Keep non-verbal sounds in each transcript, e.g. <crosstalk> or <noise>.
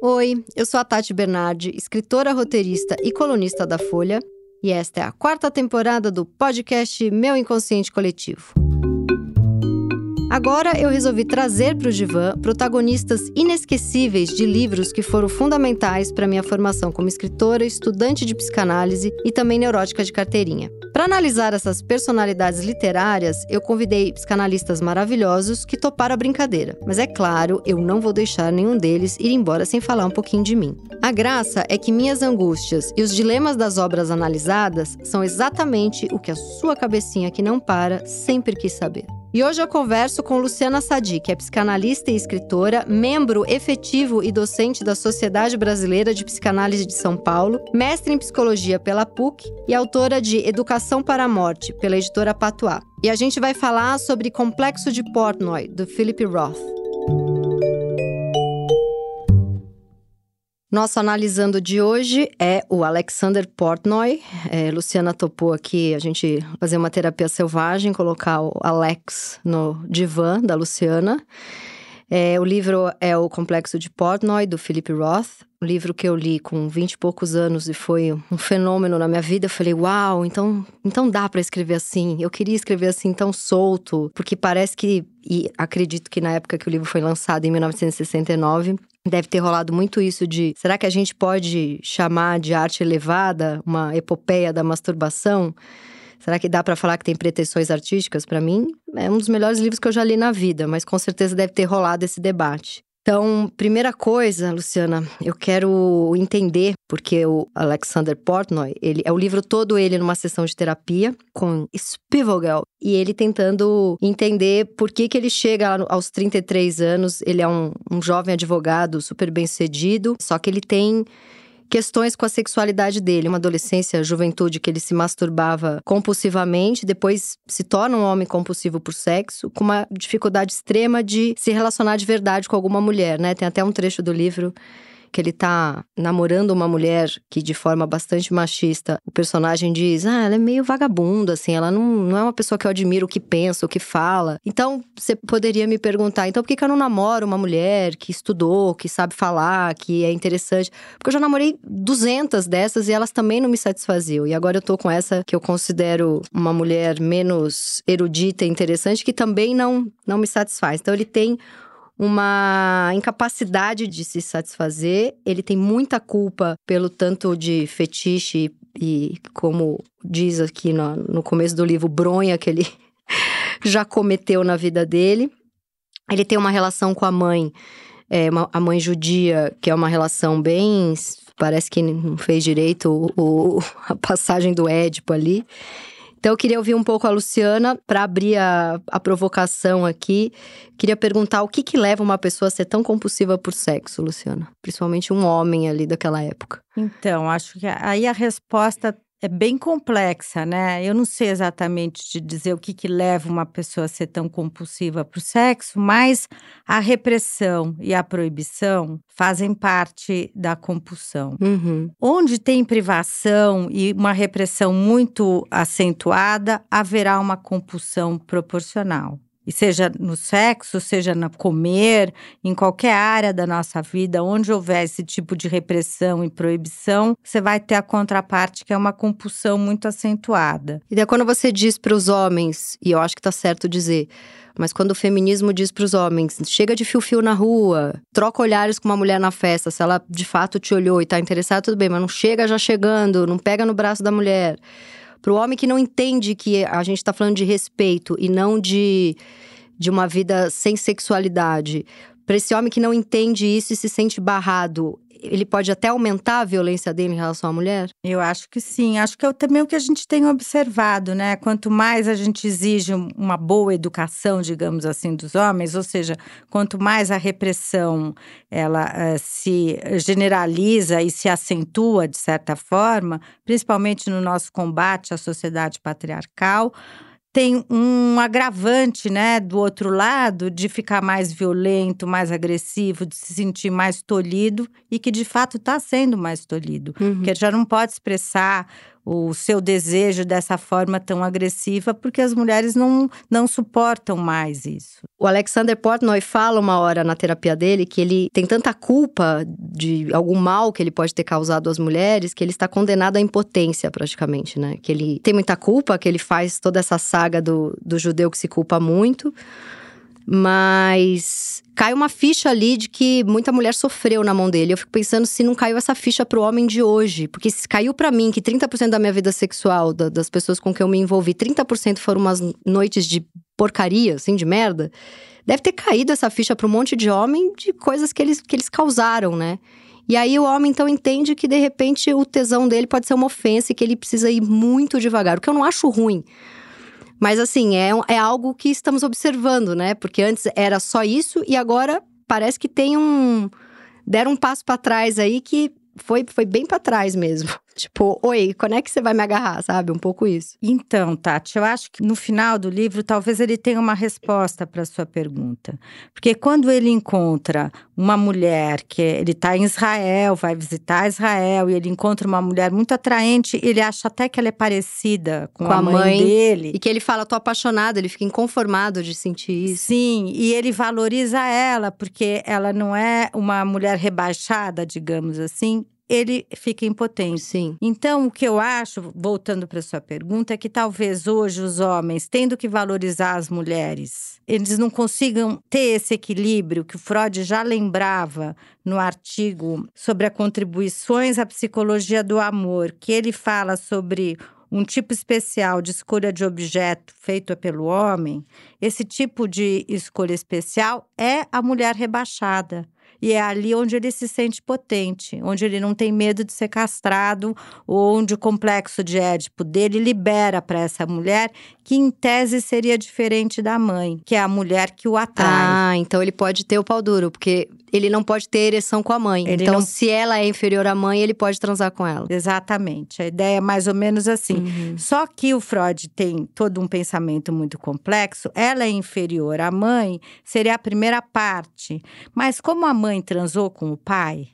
Oi, eu sou a Tati Bernardi, escritora, roteirista e colunista da Folha, e esta é a quarta temporada do podcast Meu Inconsciente Coletivo. Agora eu resolvi trazer para o Divã protagonistas inesquecíveis de livros que foram fundamentais para minha formação como escritora, estudante de psicanálise e também neurótica de carteirinha. Para analisar essas personalidades literárias, eu convidei psicanalistas maravilhosos que toparam a brincadeira. Mas é claro, eu não vou deixar nenhum deles ir embora sem falar um pouquinho de mim. A graça é que minhas angústias e os dilemas das obras analisadas são exatamente o que a sua cabecinha que não para sempre quis saber. E hoje eu converso com Luciana Sadi, que é psicanalista e escritora, membro efetivo e docente da Sociedade Brasileira de Psicanálise de São Paulo, mestre em psicologia pela PUC e autora de Educação para a Morte, pela editora Patois. E a gente vai falar sobre Complexo de Portnoy, do Philip Roth. Nosso analisando de hoje é o Alexander Portnoy. É, Luciana topou aqui a gente fazer uma terapia selvagem, colocar o Alex no divã da Luciana. É, o livro é O Complexo de Portnoy, do Philip Roth. Um livro que eu li com 20 e poucos anos e foi um fenômeno na minha vida. Eu falei, uau, então, então dá para escrever assim. Eu queria escrever assim tão solto, porque parece que, e acredito que na época que o livro foi lançado, em 1969, Deve ter rolado muito isso de será que a gente pode chamar de arte elevada uma epopeia da masturbação? Será que dá para falar que tem pretensões artísticas? Para mim, é um dos melhores livros que eu já li na vida, mas com certeza deve ter rolado esse debate. Então, primeira coisa, Luciana, eu quero entender porque o Alexander Portnoy, ele é o livro todo ele numa sessão de terapia com Spivogel e ele tentando entender por que que ele chega aos 33 anos, ele é um, um jovem advogado super bem-sucedido, só que ele tem questões com a sexualidade dele. Uma adolescência, juventude que ele se masturbava compulsivamente, depois se torna um homem compulsivo por sexo, com uma dificuldade extrema de se relacionar de verdade com alguma mulher, né? Tem até um trecho do livro que ele tá namorando uma mulher que, de forma bastante machista, o personagem diz: Ah, ela é meio vagabunda, assim, ela não, não é uma pessoa que eu admiro o que pensa, o que fala. Então, você poderia me perguntar: então por que, que eu não namoro uma mulher que estudou, que sabe falar, que é interessante? Porque eu já namorei 200 dessas e elas também não me satisfaziam. E agora eu tô com essa que eu considero uma mulher menos erudita e interessante, que também não, não me satisfaz. Então, ele tem uma incapacidade de se satisfazer, ele tem muita culpa pelo tanto de fetiche e, como diz aqui no, no começo do livro, bronha que ele <laughs> já cometeu na vida dele. Ele tem uma relação com a mãe, é, uma, a mãe judia, que é uma relação bem. Parece que não fez direito o, o, <laughs> a passagem do Édipo ali. Então, eu queria ouvir um pouco a Luciana para abrir a, a provocação aqui. Queria perguntar o que, que leva uma pessoa a ser tão compulsiva por sexo, Luciana? Principalmente um homem ali daquela época. Então, acho que aí a resposta é bem complexa, né? Eu não sei exatamente te dizer o que, que leva uma pessoa a ser tão compulsiva para o sexo, mas a repressão e a proibição fazem parte da compulsão. Uhum. Onde tem privação e uma repressão muito acentuada, haverá uma compulsão proporcional. E seja no sexo, seja no comer, em qualquer área da nossa vida, onde houver esse tipo de repressão e proibição, você vai ter a contraparte, que é uma compulsão muito acentuada. E daí, quando você diz para os homens, e eu acho que está certo dizer, mas quando o feminismo diz para os homens, chega de fio-fio na rua, troca olhares com uma mulher na festa, se ela de fato te olhou e está interessada, tudo bem, mas não chega já chegando, não pega no braço da mulher. Para o homem que não entende que a gente está falando de respeito e não de, de uma vida sem sexualidade. Para esse homem que não entende isso e se sente barrado, ele pode até aumentar a violência dele em relação à mulher? Eu acho que sim. Acho que é também o que a gente tem observado, né? Quanto mais a gente exige uma boa educação, digamos assim, dos homens, ou seja, quanto mais a repressão ela uh, se generaliza e se acentua de certa forma, principalmente no nosso combate à sociedade patriarcal, tem um agravante, né, do outro lado, de ficar mais violento, mais agressivo, de se sentir mais tolhido e que de fato está sendo mais tolhido, uhum. que já não pode expressar o seu desejo dessa forma tão agressiva, porque as mulheres não, não suportam mais isso. O Alexander Portnoy fala uma hora na terapia dele que ele tem tanta culpa de algum mal que ele pode ter causado às mulheres que ele está condenado à impotência, praticamente, né? Que ele tem muita culpa, que ele faz toda essa saga do, do judeu que se culpa muito. Mas cai uma ficha ali de que muita mulher sofreu na mão dele. Eu fico pensando se não caiu essa ficha pro homem de hoje. Porque se caiu para mim que 30% da minha vida sexual, da, das pessoas com quem eu me envolvi, 30% foram umas noites de porcaria, assim, de merda. Deve ter caído essa ficha para um monte de homem de coisas que eles, que eles causaram, né? E aí o homem então entende que de repente o tesão dele pode ser uma ofensa e que ele precisa ir muito devagar, o que eu não acho ruim. Mas assim, é, é algo que estamos observando, né? Porque antes era só isso e agora parece que tem um. deram um passo para trás aí que foi, foi bem para trás mesmo. Tipo, oi, quando é que você vai me agarrar, sabe? Um pouco isso. Então, Tati, eu acho que no final do livro talvez ele tenha uma resposta para sua pergunta. Porque quando ele encontra uma mulher que ele está em Israel, vai visitar Israel, e ele encontra uma mulher muito atraente, ele acha até que ela é parecida com, com a, mãe, mãe, dele. E que ele fala, tô apaixonado, ele fica inconformado de sentir isso. Sim, e ele valoriza ela, porque ela não é uma mulher rebaixada, digamos assim ele fica impotente. Sim. Então, o que eu acho, voltando para sua pergunta, é que talvez hoje os homens, tendo que valorizar as mulheres, eles não consigam ter esse equilíbrio que o Freud já lembrava no artigo sobre as contribuições à psicologia do amor, que ele fala sobre um tipo especial de escolha de objeto feito pelo homem, esse tipo de escolha especial é a mulher rebaixada. E é ali onde ele se sente potente, onde ele não tem medo de ser castrado, onde o complexo de Édipo dele libera para essa mulher, que em tese seria diferente da mãe, que é a mulher que o atrai. Ah, então ele pode ter o pau duro, porque ele não pode ter ereção com a mãe. Ele então, não... se ela é inferior à mãe, ele pode transar com ela. Exatamente. A ideia é mais ou menos assim. Uhum. Só que o Freud tem todo um pensamento muito complexo. Ela é inferior à mãe, seria a primeira parte. Mas como a mãe transou com o pai,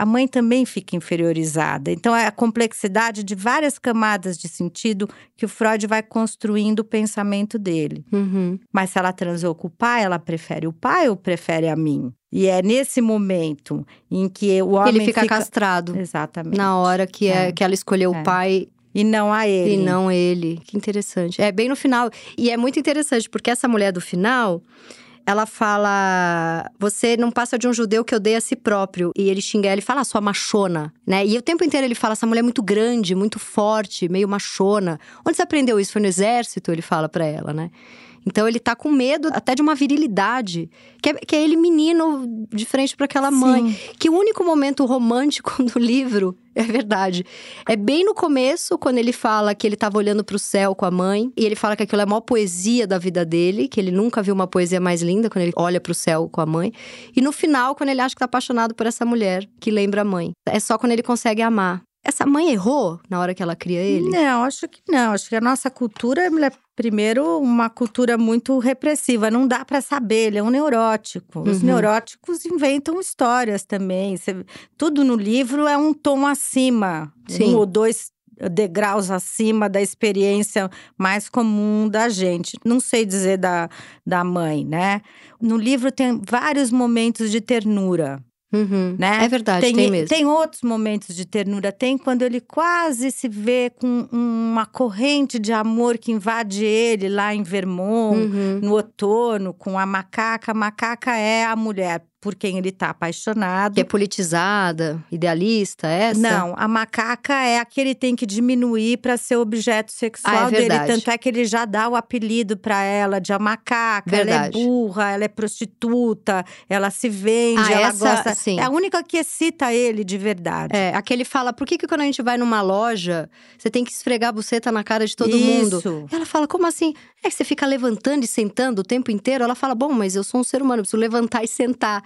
a mãe também fica inferiorizada. Então, é a complexidade de várias camadas de sentido que o Freud vai construindo o pensamento dele. Uhum. Mas se ela transou com o pai, ela prefere o pai ou prefere a mim? E é nesse momento em que o homem ele fica, fica... castrado. Exatamente. Na hora que, é. é que ela escolheu é. o pai e não a ele. E não ele. Que interessante. É bem no final. E é muito interessante, porque essa mulher do final, ela fala: Você não passa de um judeu que odeia a si próprio. E ele xinga ela e fala: ah, Sua machona, né? E o tempo inteiro ele fala: Essa mulher é muito grande, muito forte, meio machona. Onde você aprendeu isso? Foi no exército? Ele fala para ela, né? Então ele tá com medo até de uma virilidade, que é, que é ele menino de frente para aquela mãe. Sim. Que o único momento romântico <laughs> do livro, é verdade, é bem no começo, quando ele fala que ele tava olhando para o céu com a mãe, e ele fala que aquilo é a maior poesia da vida dele, que ele nunca viu uma poesia mais linda quando ele olha para o céu com a mãe. E no final, quando ele acha que tá apaixonado por essa mulher que lembra a mãe. É só quando ele consegue amar. Essa mãe errou na hora que ela cria ele? Não, acho que não. Acho que a nossa cultura é, primeiro, uma cultura muito repressiva. Não dá para saber, ele é um neurótico. Os uhum. neuróticos inventam histórias também. Você, tudo no livro é um tom acima. Sim. Um ou dois degraus acima da experiência mais comum da gente. Não sei dizer da, da mãe, né? No livro tem vários momentos de ternura. Uhum. Né? É verdade, tem, tem mesmo. Tem outros momentos de ternura. Tem quando ele quase se vê com uma corrente de amor que invade ele lá em Vermont, uhum. no outono, com a macaca. A macaca é a mulher por quem ele está apaixonado. Que é politizada, idealista, é essa? Não, a macaca é a que ele tem que diminuir para ser objeto sexual ah, é dele. Tanto é que ele já dá o apelido para ela de a macaca. Verdade. Ela é burra, ela é prostituta, ela se vende, ah, ela essa, gosta. Sim. É a única que excita ele de verdade. É, aquele fala: por que, que quando a gente vai numa loja, você tem que esfregar a buceta na cara de todo Isso. mundo? Ela fala: como assim? É que você fica levantando e sentando o tempo inteiro? Ela fala: bom, mas eu sou um ser humano, preciso levantar e sentar.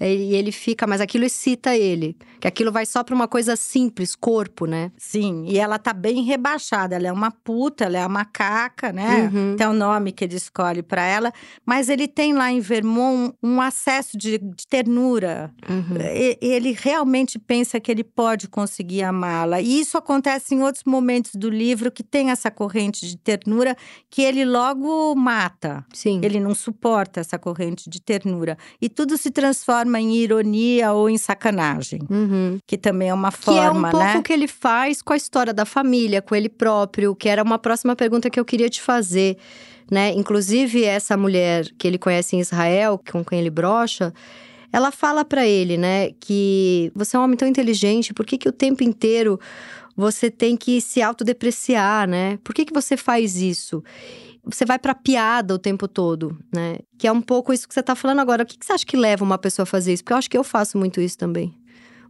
E ele fica, mas aquilo excita ele. Que aquilo vai só pra uma coisa simples, corpo, né? Sim, e ela tá bem rebaixada. Ela é uma puta, ela é uma macaca, né? Uhum. Tem o nome que ele escolhe para ela. Mas ele tem lá em Vermont um acesso de, de ternura. Uhum. E- Ele realmente pensa que ele pode conseguir amá-la. E isso acontece em outros momentos do livro que tem essa corrente de ternura que ele logo mata. Sim. Ele não suporta essa corrente de ternura. E tudo se transforma em ironia ou em sacanagem, Uhum. que também é uma Que forma, é um pouco né? o que ele faz com a história da família, com ele próprio, que era uma próxima pergunta que eu queria te fazer. Né? Inclusive, essa mulher que ele conhece em Israel, com quem ele brocha, ela fala pra ele, né, que você é um homem tão inteligente, por que, que o tempo inteiro você tem que se autodepreciar, né? Por que, que você faz isso? Você vai pra piada o tempo todo, né? Que é um pouco isso que você tá falando agora. O que, que você acha que leva uma pessoa a fazer isso? Porque eu acho que eu faço muito isso também.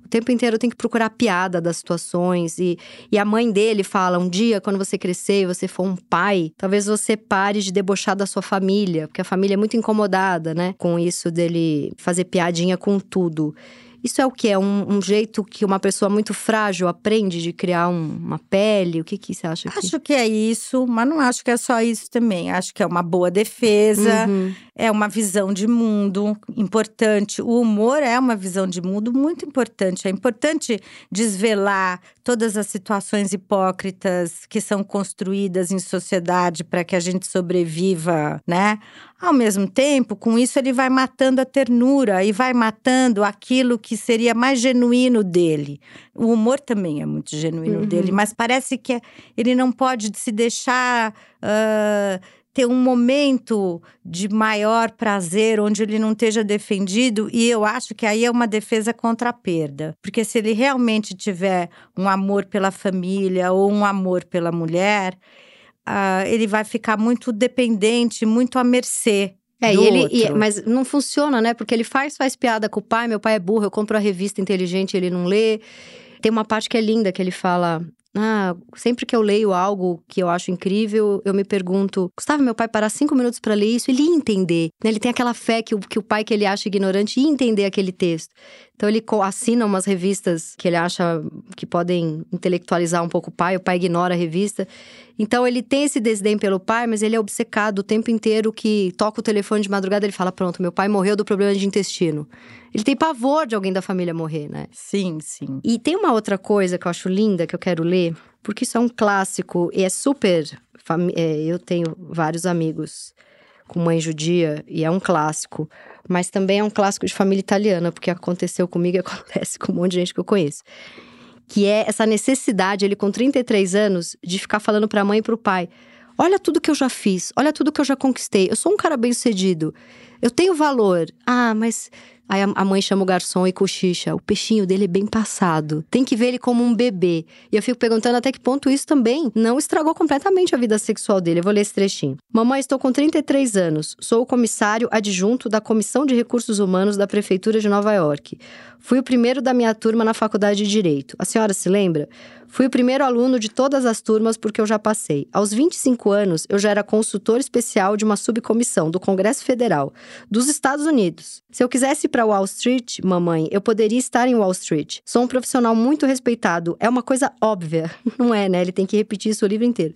O tempo inteiro eu tenho que procurar a piada das situações. E, e a mãe dele fala: um dia, quando você crescer e você for um pai, talvez você pare de debochar da sua família, porque a família é muito incomodada, né? Com isso dele fazer piadinha com tudo. Isso é o que? É um, um jeito que uma pessoa muito frágil aprende de criar um- uma pele? O que, que você acha que Acho que é isso, mas não acho que é só isso também. Acho que é uma boa defesa, Uhum. É uma visão de mundo importante. O humor é uma visão de mundo muito importante. É importante desvelar todas as situações hipócritas que são construídas em sociedade para que a gente sobreviva, né? Ao mesmo tempo, com isso ele vai matando a ternura e vai matando aquilo que seria mais genuíno dele. O humor também é muito genuíno Uhum. dele, mas parece que ele não pode se deixar ah, ter um momento de maior prazer onde ele não esteja defendido, e eu acho que aí é uma defesa contra a perda. Porque se ele realmente tiver um amor pela família ou um amor pela mulher, ah, ele vai ficar muito dependente, muito à mercê. É, e ele, e- mas não funciona, né? Porque ele faz, faz piada com o pai, meu pai é burro, eu compro a revista inteligente, ele não lê. Tem uma parte que é linda, que ele fala. Ah, sempre que eu leio algo que eu acho incrível, eu me pergunto: Gustavo, meu pai parar cinco minutos pra ler isso, ele ia entender. né? Ele tem aquela fé que o, que o pai que ele acha ignorante ia entender aquele texto. Então ele assina umas revistas que ele acha que podem intelectualizar um pouco o pai, o pai ignora a revista. Então ele tem esse desdém pelo pai, mas ele é obcecado o tempo inteiro que toca o telefone de madrugada, ele fala: "Pronto, meu pai morreu do problema de intestino". Ele tem pavor de alguém da família morrer, né? Sim, sim. E tem uma outra coisa que eu acho linda que eu quero ler, porque isso é um clássico e é super. é, eu tenho vários amigos com mãe judia e é um clássico, mas também é um clássico de família italiana, porque aconteceu comigo e <laughs> acontece com um monte de gente que eu conheço. Que é essa necessidade, ele com 33 anos, de ficar falando pra mãe e pro pai: Olha tudo que eu já fiz, olha tudo que eu já conquistei. Eu sou um cara bem sucedido. Eu tenho valor. Ah, mas. Aí a mãe chama o garçom e cochicha. O peixinho dele é bem passado. Tem que ver ele como um bebê. E eu fico perguntando até que ponto isso também não estragou completamente a vida sexual dele. Eu vou ler esse trechinho. Mamãe, estou com 33 anos. Sou o comissário adjunto da Comissão de Recursos Humanos da Prefeitura de Nova York. Fui o primeiro da minha turma na faculdade de Direito. A senhora se lembra? Fui o primeiro aluno de todas as turmas porque eu já passei. Aos 25 anos, eu já era consultor especial de uma subcomissão do Congresso Federal dos Estados Unidos. Se eu quisesse ir para Wall Street, mamãe, eu poderia estar em Wall Street. Sou um profissional muito respeitado. É uma coisa óbvia, <laughs> não é, né? Ele tem que repetir isso o livro inteiro.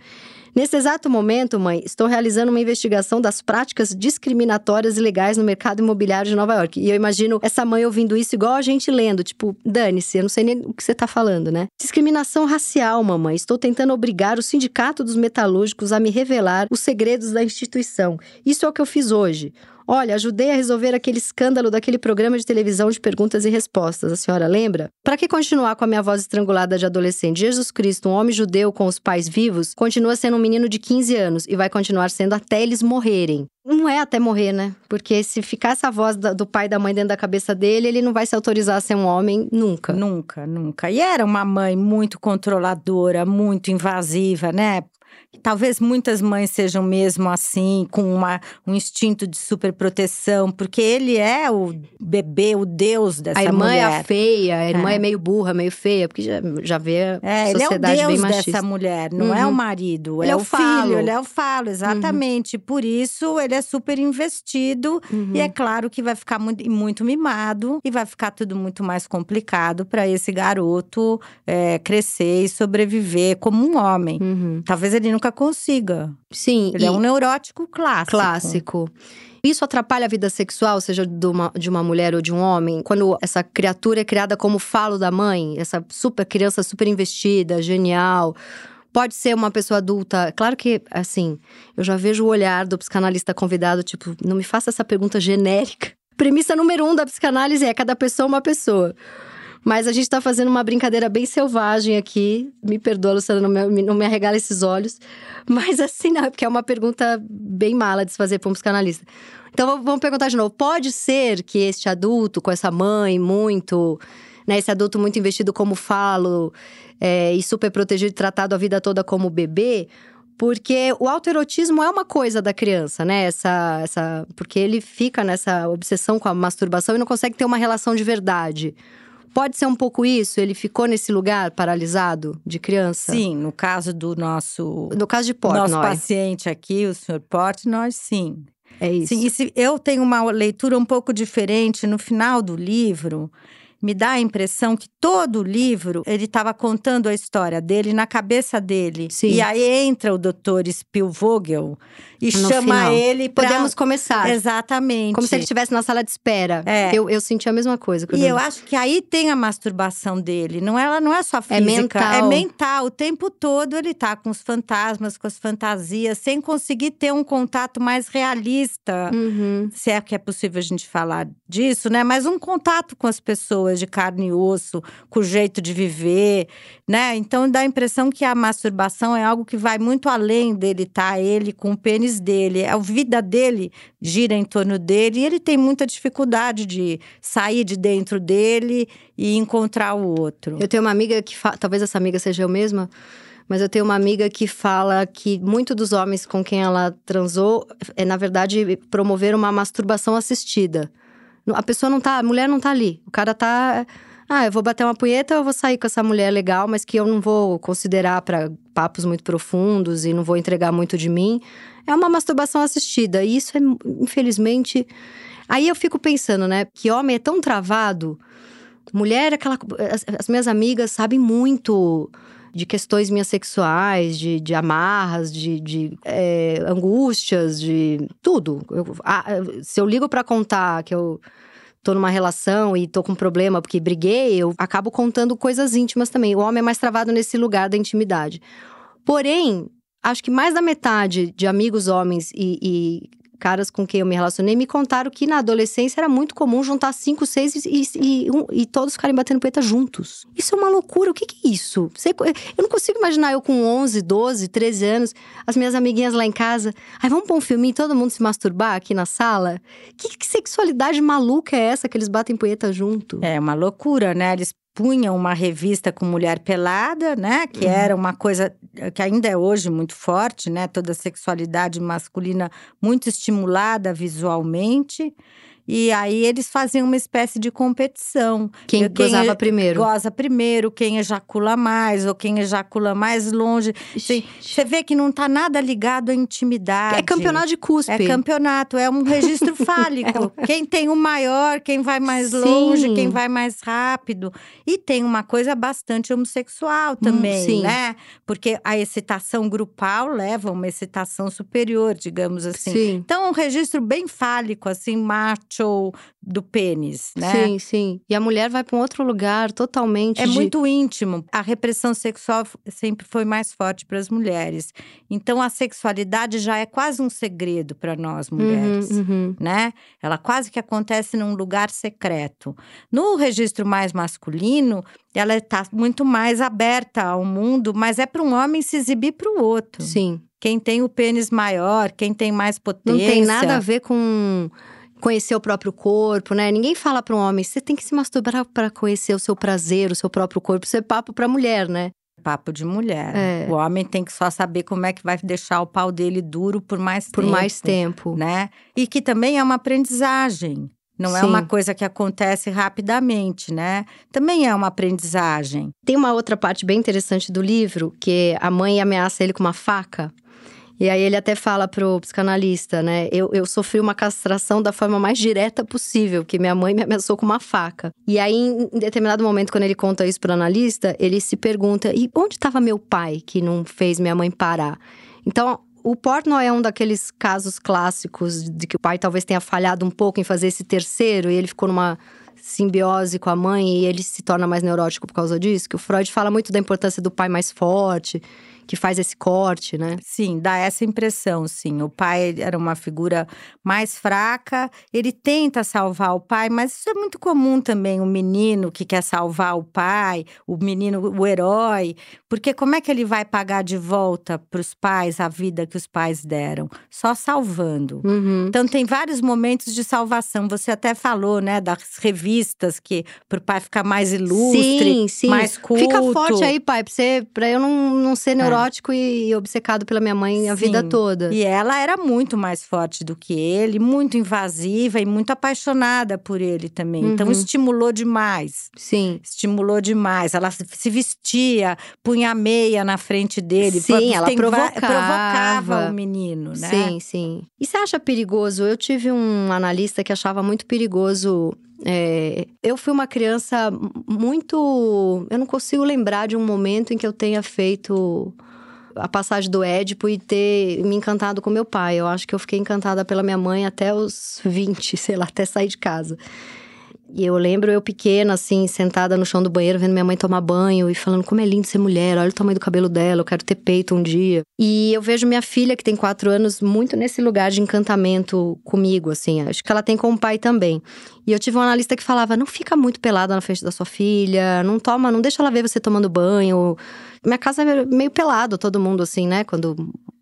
Nesse exato momento, mãe, estou realizando uma investigação das práticas discriminatórias e legais no mercado imobiliário de Nova York. E eu imagino essa mãe ouvindo isso igual a gente lendo, tipo, dane-se, eu não sei nem o que você tá falando, né? Discriminação racial, mamãe. Estou tentando obrigar o Sindicato dos Metalúrgicos a me revelar os segredos da instituição. Isso é o que eu fiz hoje. Olha, ajudei a resolver aquele escândalo daquele programa de televisão de perguntas e respostas. A senhora lembra? Para que continuar com a minha voz estrangulada de adolescente? Jesus Cristo, um homem judeu com os pais vivos, continua sendo um menino de 15 anos e vai continuar sendo até eles morrerem. Não é até morrer, né? Porque se ficar essa voz do pai e da mãe dentro da cabeça dele, ele não vai se autorizar a ser um homem nunca. Nunca, nunca. E era uma mãe muito controladora, muito invasiva, né? Talvez muitas mães sejam mesmo assim, com uma, um instinto de superproteção, porque ele é o bebê, o deus dessa mulher. A irmã mulher. é a feia, a irmã é. é. meio burra, meio feia, porque já, já vê a é, sociedade ele é o deus dessa mulher, não uhum. é o uhum. marido, ele é, é o falo. filho, ele é o falo, exatamente. Uhum. Por isso, ele é super investido uhum. e é claro que vai ficar muito, muito mimado e vai ficar tudo muito mais complicado para esse garoto é, crescer e sobreviver como um homem. Uhum. Talvez ele nunca consiga. Sim. Ele é um neurótico clássico. Clássico. Isso atrapalha a vida sexual, seja de uma, de uma mulher ou de um homem? Quando essa criatura é criada como falo da mãe, essa super criança super investida, genial, pode ser uma pessoa adulta. Claro que, assim, eu já vejo o olhar do psicanalista convidado, tipo, não me faça essa pergunta genérica. <laughs> Premissa número um da psicanálise é cada pessoa uma pessoa. Mas a gente tá fazendo uma brincadeira bem selvagem aqui. Me perdoa, Luciana, não me, não me arregala esses olhos. Mas assim, não, porque é uma pergunta bem mala de se fazer para um psicanalista. Então vamos perguntar de novo. Pode ser que este adulto, com essa mãe muito. Né, esse adulto muito investido como falo é, e super protegido, tratado a vida toda como bebê, porque o autoerotismo é uma coisa da criança, né? Essa, essa, porque ele fica nessa obsessão com a masturbação e não consegue ter uma relação de verdade. Pode ser um pouco isso? Ele ficou nesse lugar paralisado de criança? Sim, no caso do nosso. No caso de Portnoy. Nosso paciente aqui, o senhor Portnoy, sim. É isso. Sim, e se, eu tenho uma leitura um pouco diferente no final do livro me dá a impressão que todo o livro ele estava contando a história dele na cabeça dele. Sim. E aí entra o doutor Spielvogel e no chama final. ele para Podemos começar. Exatamente. Como se ele estivesse na sala de espera. É. Eu, eu senti a mesma coisa. E eu acho que aí tem a masturbação dele. Não, ela não é só é física. É mental. É mental. O tempo todo ele tá com os fantasmas, com as fantasias, sem conseguir ter um contato mais realista. Uhum. Se é que é possível a gente falar disso, né? Mas um contato com as pessoas de carne e osso, com o jeito de viver, né? Então dá a impressão que a masturbação é algo que vai muito além dele, tá? Ele com o pênis dele. A vida dele gira em torno dele e ele tem muita dificuldade de sair de dentro dele e encontrar o outro. Eu tenho uma amiga que fa... talvez essa amiga seja eu mesma. Mas eu tenho uma amiga que fala que muito dos homens com quem ela transou é, na verdade, promover uma masturbação assistida. A pessoa não tá, a mulher não tá ali. O cara tá ah, eu vou bater uma punheta, eu vou sair com essa mulher legal, mas que eu não vou considerar para papos muito profundos e não vou entregar muito de mim. É uma masturbação assistida. E isso é, infelizmente. Aí eu fico pensando, né? Que homem é tão travado. Mulher, aquela. As, as minhas amigas sabem muito de questões minhas sexuais, de, de amarras, de, de é, angústias, de tudo. Eu, ah, se eu ligo para contar que eu tô numa relação e tô com um problema porque briguei, eu acabo contando coisas íntimas também. O homem é mais travado nesse lugar da intimidade. Porém, acho que mais da metade de amigos homens e, e caras com quem eu me relacionei me contaram que na adolescência era muito comum juntar cinco, seis e, e, um, e todos ficarem batendo poeta juntos. Isso é uma loucura. O que, que é isso? Você, eu não consigo imaginar eu com 11, 12, 13 anos, as minhas amiguinhas lá em casa. Ai, vamos pôr um filminho e todo mundo se masturbar aqui na sala? Que, que sexualidade maluca é essa que eles batem poeta junto? É uma loucura, né? Eles punham uma revista com mulher pelada, né? Que uhum. era uma coisa que ainda é hoje muito forte, né? Toda a sexualidade masculina muito estimulada visualmente. E aí eles faziam uma espécie de competição. Quem, quem gozava primeiro. Goza primeiro, quem ejacula mais, ou quem ejacula mais longe. Você vê que não está nada ligado à intimidade. É campeonato de cuspe. É campeonato, é um registro <laughs> fálico. é. Quem tem o maior, quem vai mais Sim. longe, quem vai mais rápido. E tem uma coisa bastante homossexual também, hum, né? Porque a excitação grupal leva a uma excitação superior, digamos assim. Sim. Então, um registro bem fálico, assim, macho show do pênis, né? Sim, sim. E a mulher vai para um outro lugar totalmente. É de... muito íntimo. A repressão sexual sempre foi mais forte para as mulheres. Então a sexualidade já é quase um segredo para nós uhum, mulheres, uhum, uhum. né? Ela quase que acontece num lugar secreto. No registro mais masculino, ela está muito mais aberta ao mundo, mas é para um homem se exibir para o outro. Sim. Quem tem o pênis maior, quem tem mais potência. Não tem nada a ver com conhecer o próprio corpo, né? Ninguém fala para um homem, você tem que se masturbar para conhecer o seu prazer, o seu próprio corpo. Isso é papo para mulher, né? Papo de mulher. É. O homem tem que só saber como é que vai deixar o pau dele duro por mais Por tempo. mais tempo. Né? E que também é uma aprendizagem. Não é Sim. uma coisa que acontece rapidamente, né? Também é uma aprendizagem. Tem uma outra parte bem interessante do livro, que a mãe ameaça ele com uma faca. E aí ele até fala pro psicanalista, né? Eu, eu sofri uma castração da forma mais direta possível, que minha mãe me ameaçou com uma faca. E aí, em determinado momento, quando ele conta isso pro analista, ele se pergunta: e onde estava meu pai que não fez minha mãe parar? Então, o Portnoy é um daqueles casos clássicos de que o pai talvez tenha falhado um pouco em fazer esse terceiro e ele ficou numa simbiose com a mãe e ele se torna mais neurótico por causa disso. Que o Freud fala muito da importância do pai mais forte, que faz esse corte, né? Sim, dá essa impressão, sim. O pai era uma figura mais fraca, ele tenta salvar o pai, mas isso é muito comum também, o menino que quer salvar o pai, o menino, o herói, porque como é que ele vai pagar de volta para os pais a vida que os pais deram? Só salvando. Uhum. Então tem vários momentos de salvação. Você até falou, né, das revistas que para o pai ficar mais ilustre, sim, sim. mais culto. Fica forte aí, pai, pra eu não, não ser neurótico e obcecado pela minha mãe a Sim. vida toda. E ela era muito mais forte do que ele, muito invasiva e muito apaixonada por ele também. Então Uhum. estimulou demais. Sim. Estimulou demais. Ela se vestia, punha a meia na frente dele. Sim, ela provocava. provocava o menino, né? Sim, sim. E você acha perigoso? Eu tive um analista que achava muito perigoso. É, eu fui uma criança muito. Eu não consigo lembrar de um momento em que eu tenha feito a passagem do Édipo e ter me encantado com meu pai. Eu acho que eu fiquei encantada pela minha mãe até os 20, <laughs> sei lá, até sair de casa. E eu lembro eu pequena, assim, sentada no chão do banheiro, vendo minha mãe tomar banho e falando como é lindo ser mulher, olha o tamanho do cabelo dela, eu quero ter peito um dia. E eu vejo minha filha, que tem quatro anos, muito nesse lugar de encantamento comigo, assim. Acho que ela tem com o pai também. E eu tive um analista que falava: não fica muito pelada na frente da sua filha, não toma, não deixa ela ver você tomando banho. Minha casa é meio pelado, todo mundo, assim, né? Quando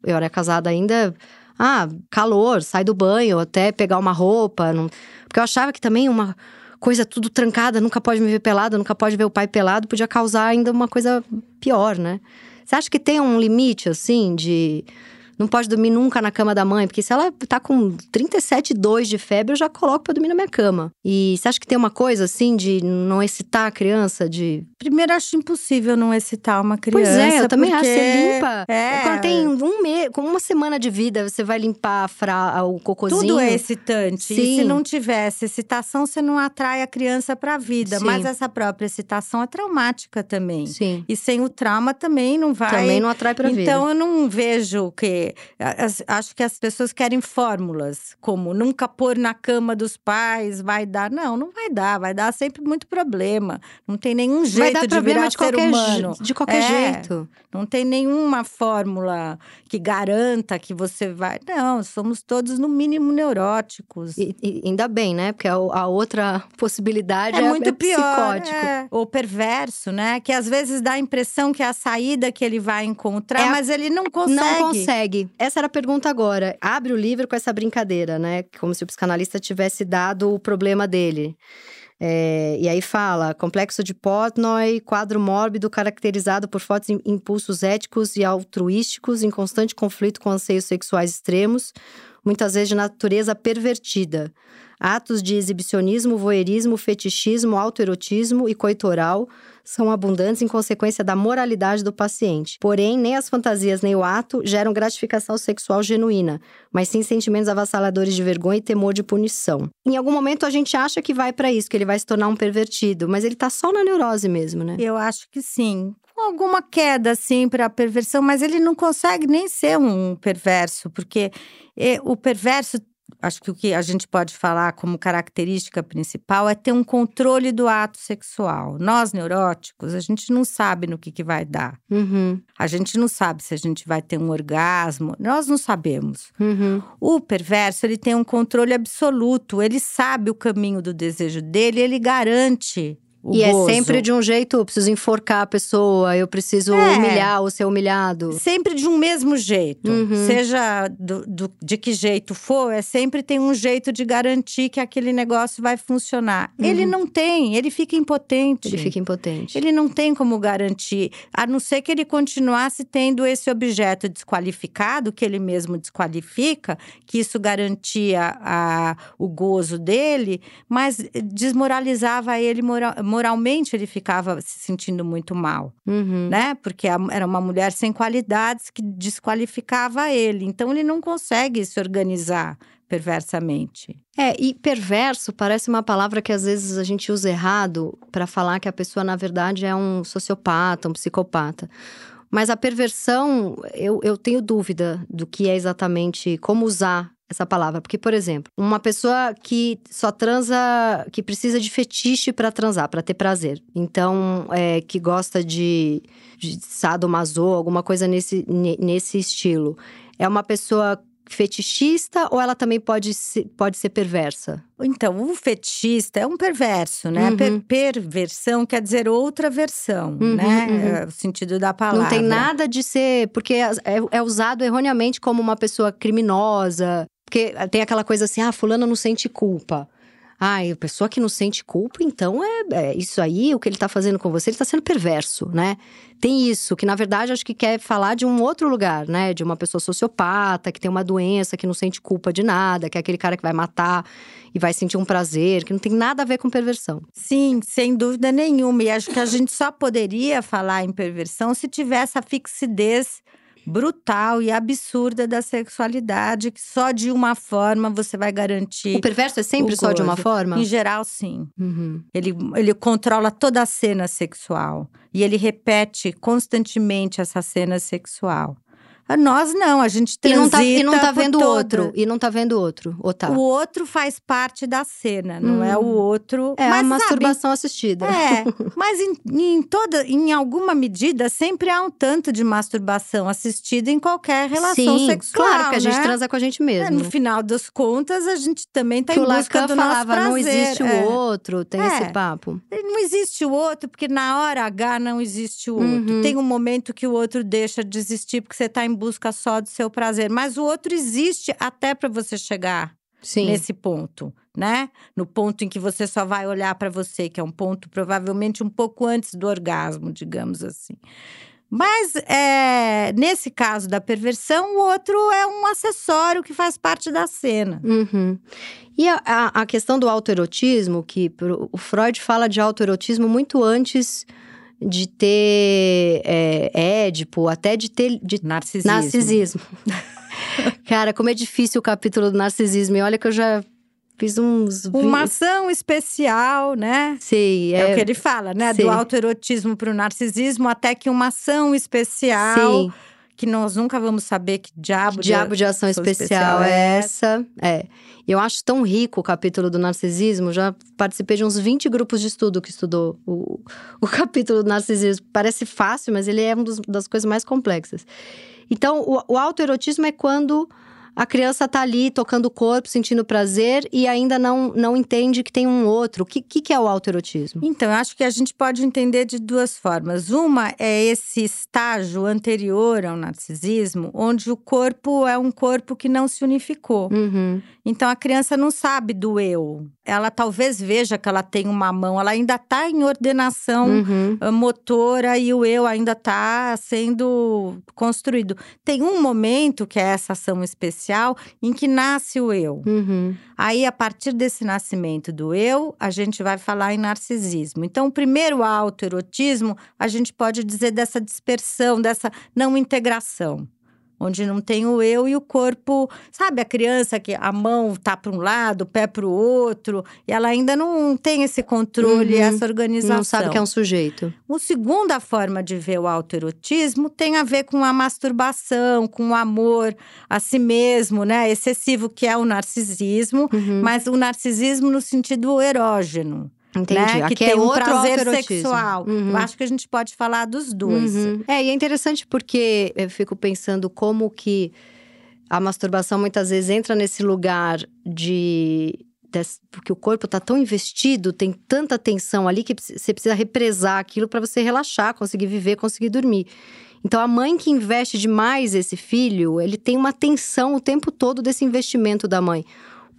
eu era casada ainda. Ah, calor, sai do banho, até pegar uma roupa. Não... Porque eu achava que também uma coisa tudo trancada, nunca pode me ver pelada, nunca pode ver o pai pelado, podia causar ainda uma coisa pior, né? Você acha que tem um limite, assim, de. Não pode dormir nunca na cama da mãe, porque se ela tá com 37,2 de febre, eu já coloco pra dormir na minha cama. E você acha que tem uma coisa, assim, de não excitar a criança, de. Primeiro, acho impossível não excitar uma criança. Pois é, eu também acho. porque- Você limpa. É. Quando tem um mês, com uma semana de vida, você vai limpar fra... o cocôzinho. Tudo é excitante. E se Sim. não tivesse excitação, você não atrai a criança para a vida. Sim. Mas essa própria excitação é traumática também. Sim. E sem o trauma também não vai. Também não atrai pra vida. Então eu não vejo que. As- Acho que as pessoas querem fórmulas, como nunca pôr na cama dos pais, vai dar. Não, não vai dar. Vai dar sempre muito problema. Não tem nenhum jeito vai dar de problema virar de qualquer, ser humano. de qualquer É. jeito. Não tem nenhuma fórmula que garanta que você vai. Não, somos todos, no mínimo, neuróticos. E, e ainda bem, né? Porque a, a outra possibilidade é, É muito é pior. psicótico. é. Ou perverso, né? Que às vezes dá a impressão que é a saída que ele vai encontrar, É mas ele não consegue. Não consegue. Essa era a pergunta agora. Abre o livro com essa brincadeira, né? Como se o psicanalista tivesse dado o problema dele. É, e aí fala: complexo de Portnoy, quadro mórbido caracterizado por fortes im- impulsos éticos e altruísticos em constante conflito com anseios sexuais extremos, muitas vezes de natureza pervertida. Atos de exibicionismo, voyeurismo, fetichismo, autoerotismo e coitoral são abundantes em consequência da moralidade do paciente. Porém, nem as fantasias nem o ato geram gratificação sexual genuína, mas sim sentimentos avassaladores de vergonha e temor de punição. Em algum momento a gente acha que vai pra isso, que ele vai se tornar um pervertido, mas ele tá só na neurose mesmo, né? Eu acho que sim. Alguma queda, assim, para a perversão, mas ele não consegue nem ser um perverso, porque eh, o perverso. Acho que o que a gente pode falar como característica principal é ter um controle do ato sexual. Nós, neuróticos, a gente não sabe no que, que vai dar. Uhum, A gente não sabe se a gente vai ter um orgasmo. Nós não sabemos. uhum. O perverso, ele tem um controle absoluto. Ele sabe o caminho do desejo dele, ele garante o e gozo. é sempre de um jeito, eu preciso enforcar a pessoa, eu preciso É. humilhar ou ser humilhado. Sempre de um mesmo jeito. Uhum. Seja do, do- de que jeito for, é sempre tem um jeito de garantir que aquele negócio vai funcionar. Ele não tem, ele fica impotente. Uhum. Ele fica impotente. Ele não tem como garantir, a não ser que ele continuasse tendo esse objeto desqualificado, que ele mesmo desqualifica, que isso garantia a, o gozo dele, mas desmoralizava ele mora- moralmente, ele ficava se sentindo muito mal, Uhum. né? Porque era uma mulher sem qualidades que desqualificava ele. Então ele não consegue se organizar perversamente. É, e perverso parece uma palavra que às vezes a gente usa errado para falar que a pessoa, na verdade, é um sociopata, um psicopata. Mas a perversão, eu, eu tenho dúvida do que é exatamente como usar essa palavra. Porque, por exemplo, uma pessoa que só transa, que precisa de fetiche para transar, para ter prazer. Então, é, que gosta de, de sadomaso, alguma coisa nesse, ne- nesse estilo. É uma pessoa fetichista ou ela também pode ser, pode ser perversa? Então, o fetichista é um perverso, né? Uhum. Per- perversão quer dizer outra versão, Uhum, né? uhum. É o sentido da palavra. Não tem nada de ser. Porque é, é usado erroneamente como uma pessoa criminosa. Porque tem aquela coisa assim, ah, fulano não sente culpa. Ai, a pessoa que não sente culpa, então é, é isso aí, o que ele tá fazendo com você, ele tá sendo perverso, né? Tem isso, que na verdade acho que quer falar de um outro lugar, né? De uma pessoa sociopata, que tem uma doença, que não sente culpa de nada, que é aquele cara que vai matar e vai sentir um prazer, que não tem nada a ver com perversão. Sim, sem dúvida nenhuma. E acho que a gente só poderia falar em perversão se tivesse a fixidez brutal e absurda da sexualidade, que só de uma forma você vai garantir. O perverso é sempre só de uma forma? Em geral, sim. Uhum. Ele, ele controla toda a cena sexual. E ele repete constantemente essa cena sexual. Nós não, a gente E transita não tá, e não tá vendo toda. outro. E não tá vendo outro. Ou tá? O outro faz parte da cena, não Hum. é o outro. É mas a sabe, masturbação assistida. É, <laughs> mas em, em toda, em alguma medida, sempre há um tanto de masturbação assistida em qualquer relação Sim, sexual. claro que a gente né? transa com a gente É, mesmo. no né? final das contas, a gente também está que em o busca do nosso falava, prazer. não existe é. o outro, tem É. esse papo. Não existe o outro, porque na hora H não existe o outro. Uhum. Tem um momento que o outro deixa de existir porque você está em busca só do seu prazer. Mas o outro existe até para você chegar Sim. nesse ponto, né? No ponto em que você só vai olhar para você, que é um ponto provavelmente um pouco antes do orgasmo, digamos assim. Mas é, nesse caso da perversão, o outro é um acessório que faz parte da cena. Uhum. E a, a, questão do autoerotismo, que o Freud fala de autoerotismo muito antes de ter é, Édipo, até de ter de Narcisismo. narcisismo. <laughs> Cara, como é difícil o capítulo do narcisismo. E olha que eu já fiz uns. Uma ação especial, né? Sei, É, é. o que ele fala, né? sim. Do autoerotismo para o narcisismo, até que uma ação especial, Sim, que nós nunca vamos saber que diabo, diabo de ação ação especial especial é é essa. É. Eu acho tão rico o capítulo do narcisismo. Já participei de uns 20 grupos de estudo que estudou o, o <laughs> capítulo do narcisismo. Parece fácil, mas ele é uma das coisas mais complexas. Então, o, o autoerotismo é quando a criança tá ali tocando o corpo, sentindo prazer e ainda não, não entende que tem um outro. O que, que, é o autoerotismo? Então, eu acho que a gente pode entender de duas formas. Uma é esse estágio anterior ao narcisismo, onde o corpo é um corpo que não se unificou. Uhum. Então, a criança não sabe do eu. Ela talvez veja que ela tem uma mão, ela ainda está em ordenação Uhum. ah, motora e o eu ainda está sendo construído. Tem um momento, que é essa ação especial, em que nasce o eu. Uhum. Aí, a partir desse nascimento do eu, a gente vai falar em narcisismo. Então, o primeiro autoerotismo, a gente pode dizer dessa dispersão, dessa não integração. Onde não tem o eu e o corpo, sabe, a criança que a mão tá para um lado, o pé para o outro, e ela ainda não tem esse controle, Uhum. essa organização. Não sabe que é um sujeito. Uma segunda forma de ver o autoerotismo tem a ver com a masturbação, com o amor a si mesmo, né? Excessivo, que é o narcisismo, Uhum. mas o narcisismo no sentido erógeno. Entendi. Né? Que Aqui tem é um outro prazer sexual. Uhum. Eu acho que a gente pode falar dos dois. Uhum. É, e é interessante porque eu fico pensando como que a masturbação muitas vezes entra nesse lugar de, porque o corpo está tão investido, tem tanta tensão ali que você precisa represar aquilo para você relaxar, conseguir viver, conseguir dormir. Então, a mãe que investe demais esse filho, ele tem uma tensão o tempo todo desse investimento da mãe.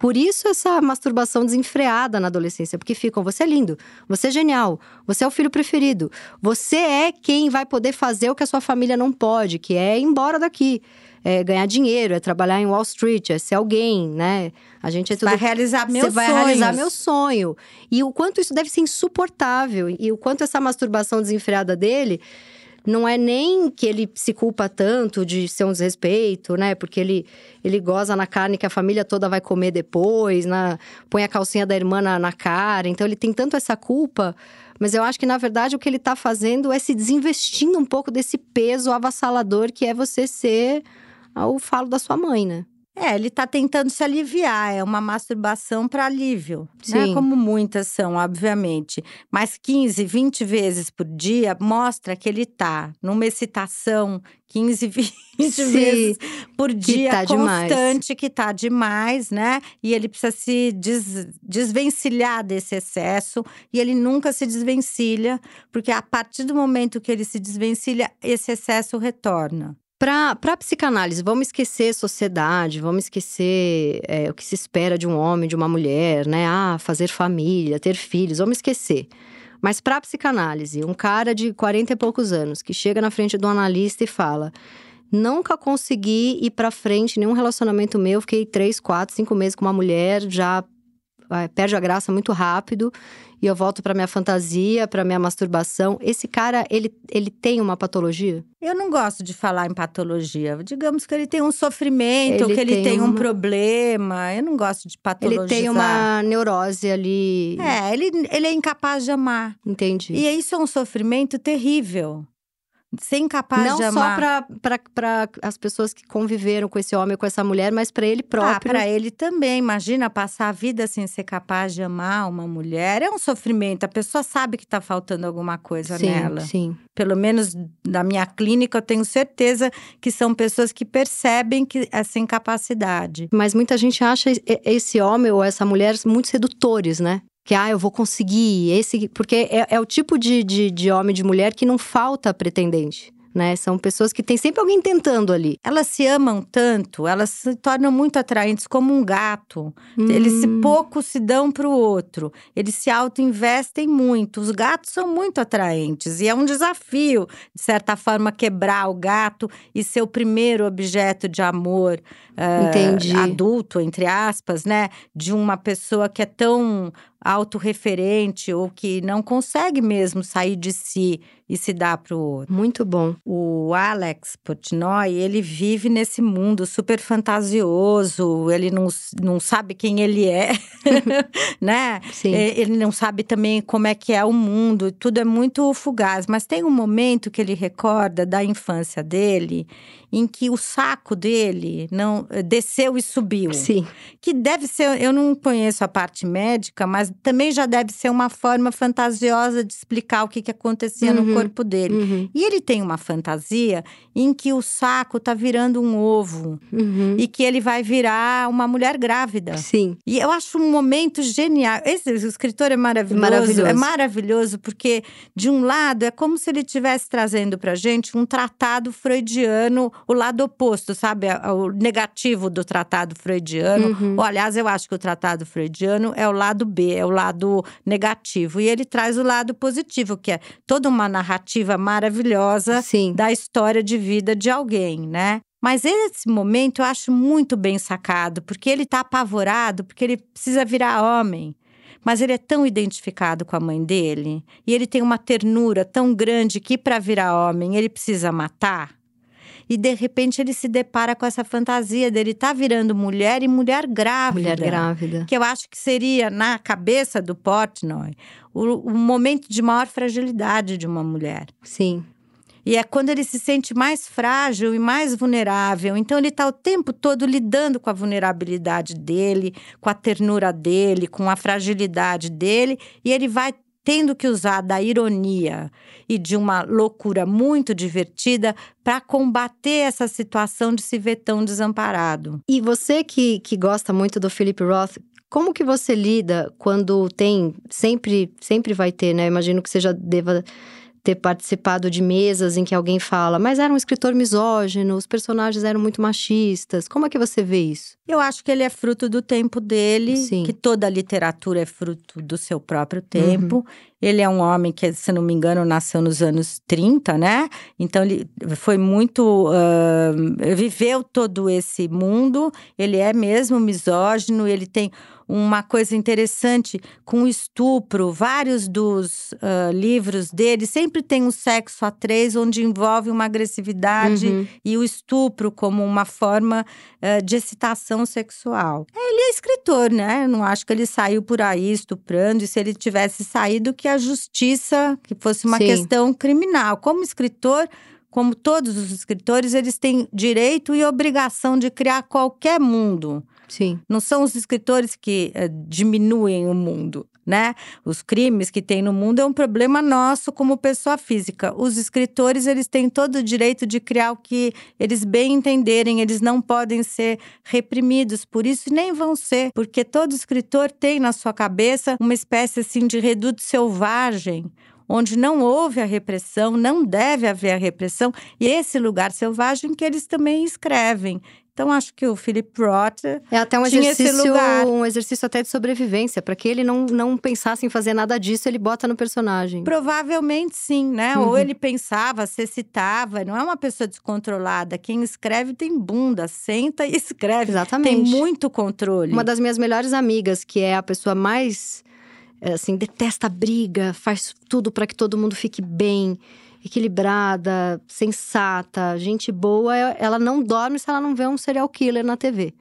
Por isso essa masturbação desenfreada na adolescência, porque ficam, você é lindo, você é genial, você é o filho preferido, você é quem vai poder fazer o que a sua família não pode, que é ir embora daqui. É ganhar dinheiro, é trabalhar em Wall Street, é ser alguém, né? A gente é tudo... vai realizar meus Você vai sonhos. realizar meu sonho. E o quanto isso deve ser insuportável e o quanto essa masturbação desenfreada dele não é nem que ele se culpa tanto de ser um desrespeito, né? Porque ele, ele goza na carne que a família toda vai comer depois, na, põe a calcinha da irmã na, na cara. Então ele tem tanto essa culpa. Mas eu acho que, na verdade, o que ele tá fazendo é se desinvestindo um pouco desse peso avassalador que é você ser o falo da sua mãe, né? É, ele tá tentando se aliviar, é uma masturbação para alívio, né? Sim. Como muitas são, obviamente. Mas 15, 20 vezes por dia mostra que ele tá numa excitação 15, 20 <laughs> Sim, vezes por dia tá demais. constante, que tá demais, né? E ele precisa se des- desvencilhar desse excesso, e ele nunca se desvencilha, porque a partir do momento que ele se desvencilha, esse excesso retorna. Pra, pra psicanálise, vamos esquecer sociedade, vamos esquecer é, o que se espera de um homem, de uma mulher, né? Ah, fazer família, ter filhos, vamos esquecer. Mas pra psicanálise, um cara de 40 e poucos anos que chega na frente do analista e fala: Nunca consegui ir pra frente nenhum relacionamento meu, fiquei três, quatro, cinco meses com uma mulher, já perde a graça muito rápido e eu volto pra minha fantasia, pra minha masturbação. Esse cara, ele, ele tem uma patologia? Eu não gosto de falar em patologia. Digamos que ele tem um sofrimento, Ele que ele tem tem, um uma- problema. Eu não gosto de patologizar. Ele tem uma neurose ali. É, ele, ele é incapaz de amar. Entendi. E isso é um sofrimento terrível. Ser incapaz Não de só amar. para as pessoas que conviveram com esse homem, com essa mulher, mas para ele Ah, próprio. para ele também. Imagina passar a vida sem ser capaz de amar uma mulher. É um sofrimento. A pessoa sabe que tá faltando alguma coisa sim, nela. sim. Pelo menos na minha clínica, eu tenho certeza que são pessoas que percebem que essa incapacidade. Mas muita gente acha esse homem ou essa mulher muito sedutores, né? Que, ah, eu vou conseguir. Esse, porque é, é o tipo de, de, de homem e de mulher que não falta pretendente, né? São pessoas que tem sempre alguém tentando ali. Elas se amam tanto, elas se tornam muito atraentes, como um gato. Eles se Hum, pouco se dão para o outro. Eles se auto-investem muito. Os gatos são muito atraentes. E é um desafio, de certa forma, quebrar o gato e ser o primeiro objeto de amor Entendi. adulto, entre aspas, né? De uma pessoa que é tão autorreferente ou que não consegue mesmo sair de si e se dar para o outro. Muito bom. O Alex Portnoy, ele vive nesse mundo super fantasioso, ele não, não sabe quem ele é, <laughs> <laughs> né? Sim. Ele não sabe também como é que é o mundo, tudo é muito fugaz. Mas tem um momento que ele recorda da infância dele, em que o saco dele não desceu e subiu. Sim. Que deve ser, eu não conheço a parte médica, mas também já deve ser uma forma fantasiosa de explicar o que, que acontecia Uhum. no corpo dele. Uhum. E ele tem uma fantasia em que o saco tá virando um ovo Uhum. e que ele vai virar uma mulher grávida. Sim. E eu acho um momento genial. Esse escritor é maravilhoso. Maravilhoso. É maravilhoso porque, de um lado, é como se ele estivesse trazendo pra gente um tratado freudiano, o lado oposto, sabe? O negativo do tratado freudiano. Uhum. Ou, aliás, eu acho que o tratado freudiano é o lado B, é o lado negativo. E ele traz o lado positivo, que é toda uma narrativa maravilhosa Sim. da história de vida de alguém, né? Mas esse momento eu acho muito bem sacado, porque ele tá apavorado, porque ele precisa virar homem. Mas ele é tão identificado com a mãe dele, e ele tem uma ternura tão grande que para virar homem ele precisa matar. E de repente ele se depara com essa fantasia dele tá virando mulher e mulher grávida. Mulher grávida. Que eu acho que seria, na cabeça do Portnoy, o, o momento de maior fragilidade de uma mulher. Sim. E é quando ele se sente mais frágil e mais vulnerável. Então, ele está o tempo todo lidando com a vulnerabilidade dele, com a ternura dele, com a fragilidade dele. E ele vai tendo que usar da ironia e de uma loucura muito divertida para combater essa situação de se ver tão desamparado. E você que, que gosta muito do Philip Roth, Como que você lida quando tem, sempre, sempre vai ter, né? Imagino que você já deva ter participado de mesas em que alguém fala, mas era um escritor misógino, os personagens eram muito machistas. Como é que você vê isso? Eu acho que ele é fruto do tempo dele, Sim. que toda a literatura é fruto do seu próprio tempo. Uhum. Ele é um homem que, se não me engano, nasceu nos anos 30, né? Então ele foi muito. Uh, viveu todo esse mundo. Ele é mesmo misógino, ele tem uma coisa interessante com o estupro. Vários dos uh, livros dele sempre tem um sexo a três, onde envolve uma agressividade Uhum. e o estupro como uma forma uh, de excitação sexual. Ele é escritor, né? Eu não acho que ele saiu por aí estuprando, e se ele tivesse saído, que a justiça, que fosse uma Sim. questão criminal. Como escritor. Como todos os escritores, eles têm direito e obrigação de criar qualquer mundo. Sim. Não são os escritores que eh, diminuem o mundo, né? Os crimes que tem no mundo é um problema nosso como pessoa física. Os escritores, eles têm todo o direito de criar o que eles bem entenderem, eles não podem ser reprimidos, por isso nem vão ser, porque todo escritor tem na sua cabeça uma espécie assim de reduto selvagem, onde não houve a repressão, não deve haver a repressão, e esse lugar selvagem que eles também escrevem. Então, acho que o Philip Roth É até um Tinha esse exercício, lugar. um exercício até de sobrevivência, para que ele não, não pensasse em fazer nada disso, ele bota no personagem. Provavelmente sim, né? Uhum. Ou ele pensava, se citava, não é uma pessoa descontrolada. Quem escreve tem bunda, senta e <laughs> escreve. Exatamente. Tem muito controle. Uma das minhas melhores amigas, que é a pessoa mais é, assim, detesta a briga, faz tudo para que todo mundo fique bem, equilibrada, sensata, gente boa, ela não dorme se ela não vê um serial killer na TV.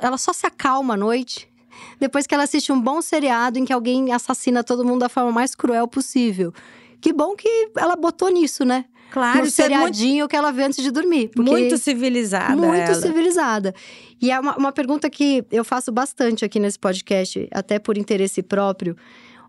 Ela só se acalma à noite <laughs> depois que ela assiste um bom seriado em que alguém assassina todo mundo da forma mais cruel possível. Que bom que ela botou nisso, né? claro, no isso é muito, seriadinho que ela vê antes de dormir. Muito civilizada. Muito ela. civilizada. E é uma, uma pergunta que eu faço bastante aqui nesse podcast, até por interesse próprio.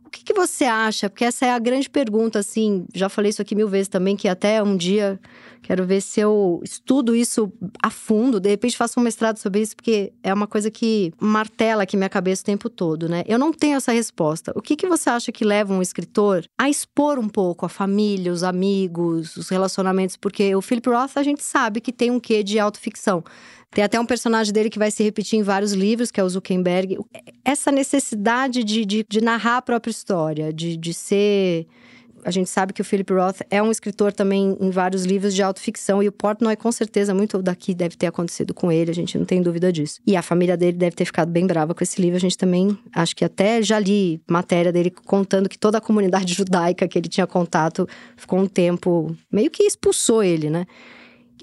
O que, que você acha? Porque essa é a grande pergunta, assim. Já falei isso aqui mil vezes também, que até um dia quero ver se eu estudo isso a fundo. De repente faço um mestrado sobre isso, porque é uma coisa que martela aqui minha cabeça o tempo todo, né? Eu não tenho essa resposta. O que, que você acha que leva um escritor a expor um pouco a família, os amigos, os relacionamentos? Porque o Philip Roth, a gente sabe que tem um quê de autoficção. Tem até um personagem dele que vai se repetir em vários livros, que é o Zuckerberg. Essa necessidade de, de, de narrar a própria história, de, de ser. A gente sabe que o Philip Roth é um escritor também em vários livros de autoficção, e o Portnoy, com certeza, muito daqui deve ter acontecido com ele, a gente não tem dúvida disso. E a família dele deve ter ficado bem brava com esse livro, a gente também, acho que até já li matéria dele contando que toda a comunidade <laughs> judaica que ele tinha contato ficou um tempo, meio que expulsou ele, né?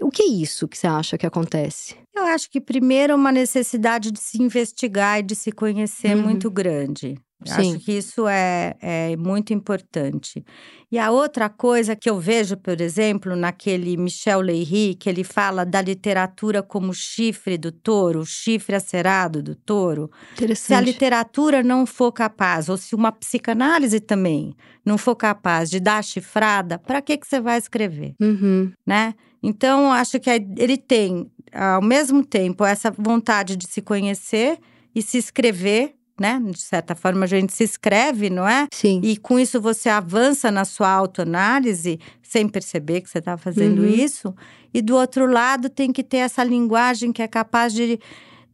O que é isso que você acha que acontece? Eu acho que primeiro uma necessidade de se investigar e de se conhecer Uhum. muito grande. Sim. Acho que isso é, é muito importante. E a outra coisa que eu vejo, por exemplo, naquele Michel Leiry, que ele fala da literatura como chifre do touro, o chifre acerado do touro. Se a Interessante. literatura não for capaz, ou se uma psicanálise também não for capaz de dar chifrada, para que, que você vai escrever? Uhum. né? Então, acho que ele tem, ao mesmo tempo, essa vontade de se conhecer e se escrever, né? De certa forma, a gente se escreve, não é? Sim. E com isso você avança na sua autoanálise, sem perceber que você está fazendo Uhum. isso. E do outro lado, tem que ter essa linguagem que é capaz de.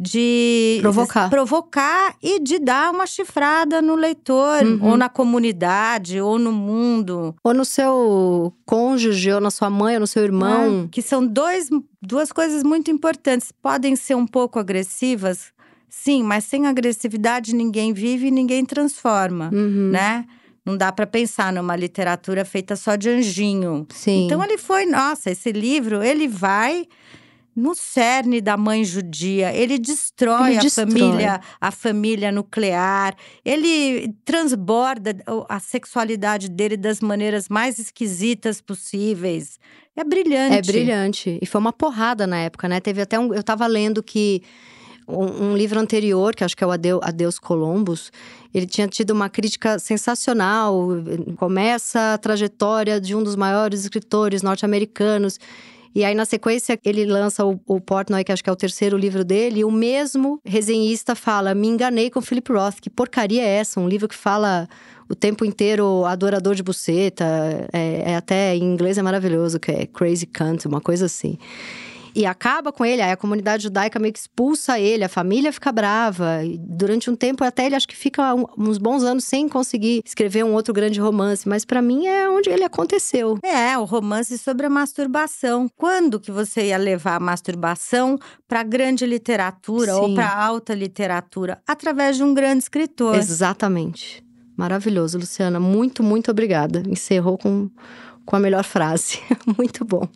De Provocar. provocar e de dar uma chifrada no leitor, Uhum. ou na comunidade, ou no mundo. Ou no seu cônjuge, ou na sua mãe, ou no seu irmão. né? Que são dois, duas coisas muito importantes. Podem ser um pouco agressivas, sim, mas sem agressividade ninguém vive e ninguém transforma, Uhum. né? Não dá para pensar numa literatura feita só de anjinho. Sim. Então ele foi, nossa, esse livro, ele vai no cerne da mãe judia, ele destrói Ele a destrói. família, a família nuclear, ele transborda a sexualidade dele das maneiras mais esquisitas possíveis. É brilhante. É brilhante. E foi uma porrada na época, né? Teve até um. Eu tava lendo que um, livro anterior, que acho que é o Adeus, Adeus Columbus, ele tinha tido uma crítica sensacional. Começa a trajetória de um dos maiores escritores norte-americanos. E aí, na sequência, ele lança o, o Portnoy, que acho que é o terceiro livro dele, e o mesmo resenhista fala: Me enganei com Philip Roth, que porcaria é essa? Um livro que fala o tempo inteiro adorador de buceta, é, é até em inglês é maravilhoso, que é crazy cunt, uma coisa assim e acaba com ele. Aí a comunidade judaica meio que expulsa ele, a família fica brava. E durante um tempo, até ele acho que fica uns bons anos sem conseguir escrever um outro grande romance. Mas para mim é onde ele aconteceu. É, o romance sobre a masturbação. Quando que você ia levar a masturbação para grande literatura Sim. ou para alta literatura? Através de um grande escritor. Exatamente. Maravilhoso, Luciana. Muito, muito obrigada. Encerrou com, com a melhor frase. <laughs> muito bom.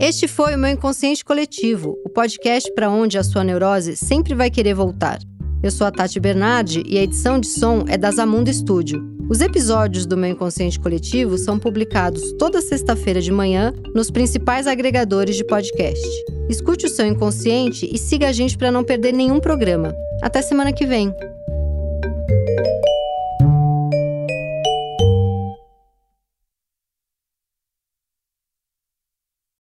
Este foi o meu Inconsciente Coletivo, o podcast para onde a sua neurose sempre vai querer voltar. Eu sou a Tati Bernardi e a edição de som é da Zamundo Studio. Os episódios do meu Inconsciente Coletivo são publicados toda sexta-feira de manhã nos principais agregadores de podcast. Escute o seu inconsciente e siga a gente para não perder nenhum programa. Até semana que vem!